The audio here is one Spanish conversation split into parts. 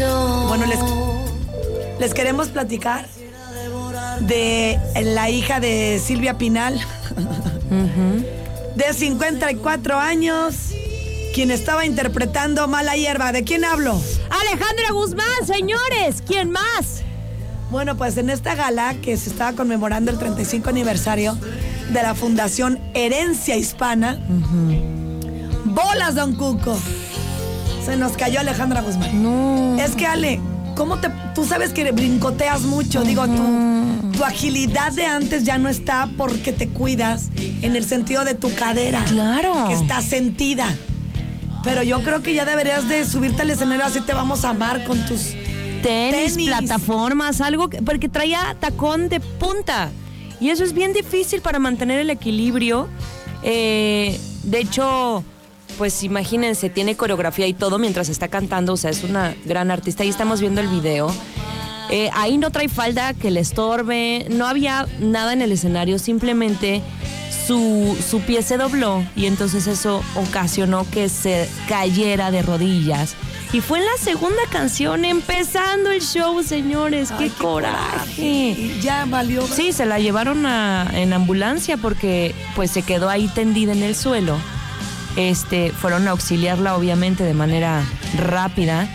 Bueno, les, les queremos platicar de la hija de Silvia Pinal, de 54 años, quien estaba interpretando Mala Hierba. ¿De quién hablo? Alejandra Guzmán, señores, ¿quién más? Bueno, pues en esta gala que se estaba conmemorando el 35 aniversario de la Fundación Herencia Hispana, bolas, don Cuco. Se nos cayó Alejandra Guzmán. No. Es que Ale, ¿cómo te, tú sabes que brincoteas mucho? Digo, tu, tu agilidad de antes ya no está porque te cuidas en el sentido de tu cadera. Claro. Que está sentida. Pero yo creo que ya deberías de subirte al escenario así te vamos a amar con tus Tenis, Tenis. plataformas, algo que- porque traía tacón de punta. Y eso es bien difícil para mantener el equilibrio. Eh, de hecho, pues imagínense, tiene coreografía y todo mientras está cantando. O sea, es una gran artista. Ahí estamos viendo el video. Eh, ahí no trae falda que le estorbe. No había nada en el escenario. Simplemente su, su pie se dobló y entonces eso ocasionó que se cayera de rodillas. Y fue en la segunda canción, empezando el show, señores. ¡Qué, coraje! Ya valió. Sí, se la llevaron a- en ambulancia porque pues se quedó ahí tendida en el suelo. Este, fueron a auxiliarla obviamente de manera rápida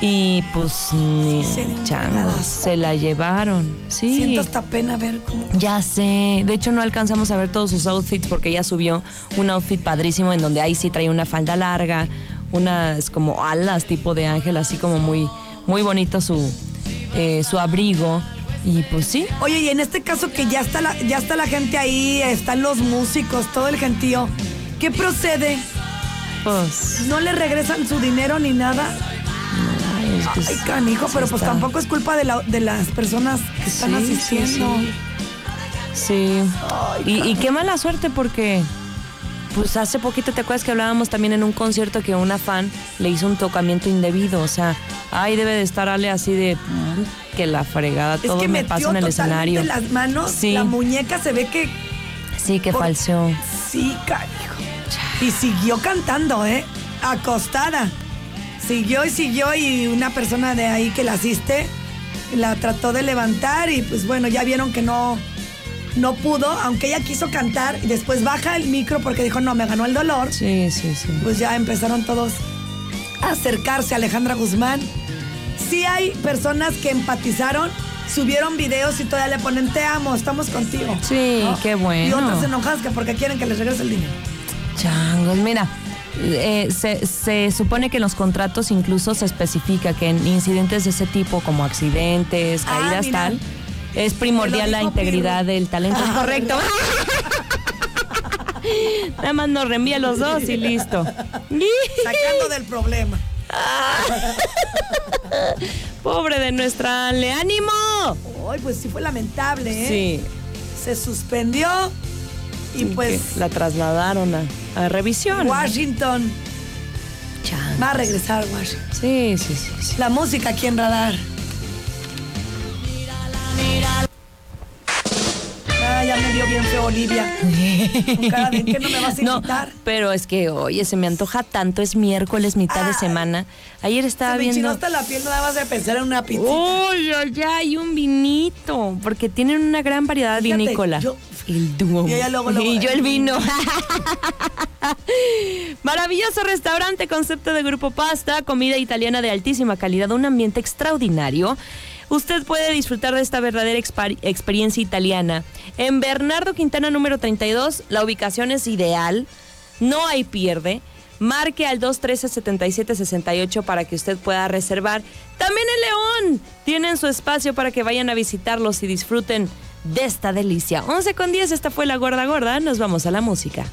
y pues ni Sí, changos, se la llevaron. Sí. Siento hasta pena ver cómo. Ya sé, de hecho no alcanzamos a ver todos sus outfits porque ella subió un outfit padrísimo en donde ahí sí traía una falda larga, unas como alas tipo de ángel, así como muy, muy bonito su, eh, su abrigo. Y pues sí, Oye, y en este caso que ya está la, ya está la gente ahí, están los músicos, todo el gentío. ¿Qué procede? pues... ¿No le regresan su dinero ni nada? ay, es que Ay, sí, canijo, pero pues está. tampoco es culpa de, la- de las personas que están Sí, sí, asistiendo. sí. Sí. y, y qué mala suerte porque, pues hace poquito te acuerdas que hablábamos también en un concierto que una fan le hizo un tocamiento indebido. O sea, ay, debe de estar Ale así de "Mm, que la fregada, Es todo que me pasa en el escenario. las manos, Sí. la muñeca se ve que Sí, que por- falseó. sí, canijo. Y siguió cantando, ¿eh? Acostada. Siguió y siguió y una persona de ahí que la asiste la trató de levantar y pues bueno, ya vieron que no, no pudo, aunque ella quiso cantar y después baja el micro porque dijo, no, me ganó el dolor. Sí, sí, sí. Pues ya empezaron todos a acercarse a Alejandra Guzmán. Sí hay personas que empatizaron, subieron videos y todavía le ponen, te amo, estamos contigo. Sí, qué bueno. Y otras enojadas que porque quieren que les regrese el dinero. Changos, mira, eh, se, se supone que en los contratos incluso se especifica que en incidentes de ese tipo, como accidentes, Ah, caídas, tal, es primordial la integridad Pirro. del talento. Ah, correcto. Nada más nos reenvía los dos y listo. Sacando del problema. Pobre de nuestra Ale, ánimo. Ay, pues sí fue lamentable, ¿eh? Sí. Se suspendió y pues la trasladaron a, a revisión. Washington Changos. va a regresar Washington. Sí, sí, sí. sí. La música aquí en Radar. Ah, ya me dio bien feo Olivia. Con cara de que no me vas a No, invitar. pero es que, oye, se me antoja tanto, es miércoles, mitad de Ay. semana. Ayer estaba Se me viendo... hasta la piel nada más de pensar en una pizza. ¡Uy, ay, ay! Un vinito, porque tienen una gran variedad Fíjate, vinícola. yo- el dúo. Y ella luego, luego, y yo el vino. Maravilloso restaurante, concepto de grupo pasta, comida italiana de altísima calidad, un ambiente extraordinario. Usted puede disfrutar de esta verdadera experiencia italiana. En Bernardo Quintana número 32, la ubicación es ideal, no hay pierde. Marque al 213-7768 para que usted pueda reservar. También en León tienen su espacio para que vayan a visitarlos y disfruten de esta delicia. 11 con 10, esta fue la gorda gorda. Nos vamos a la música.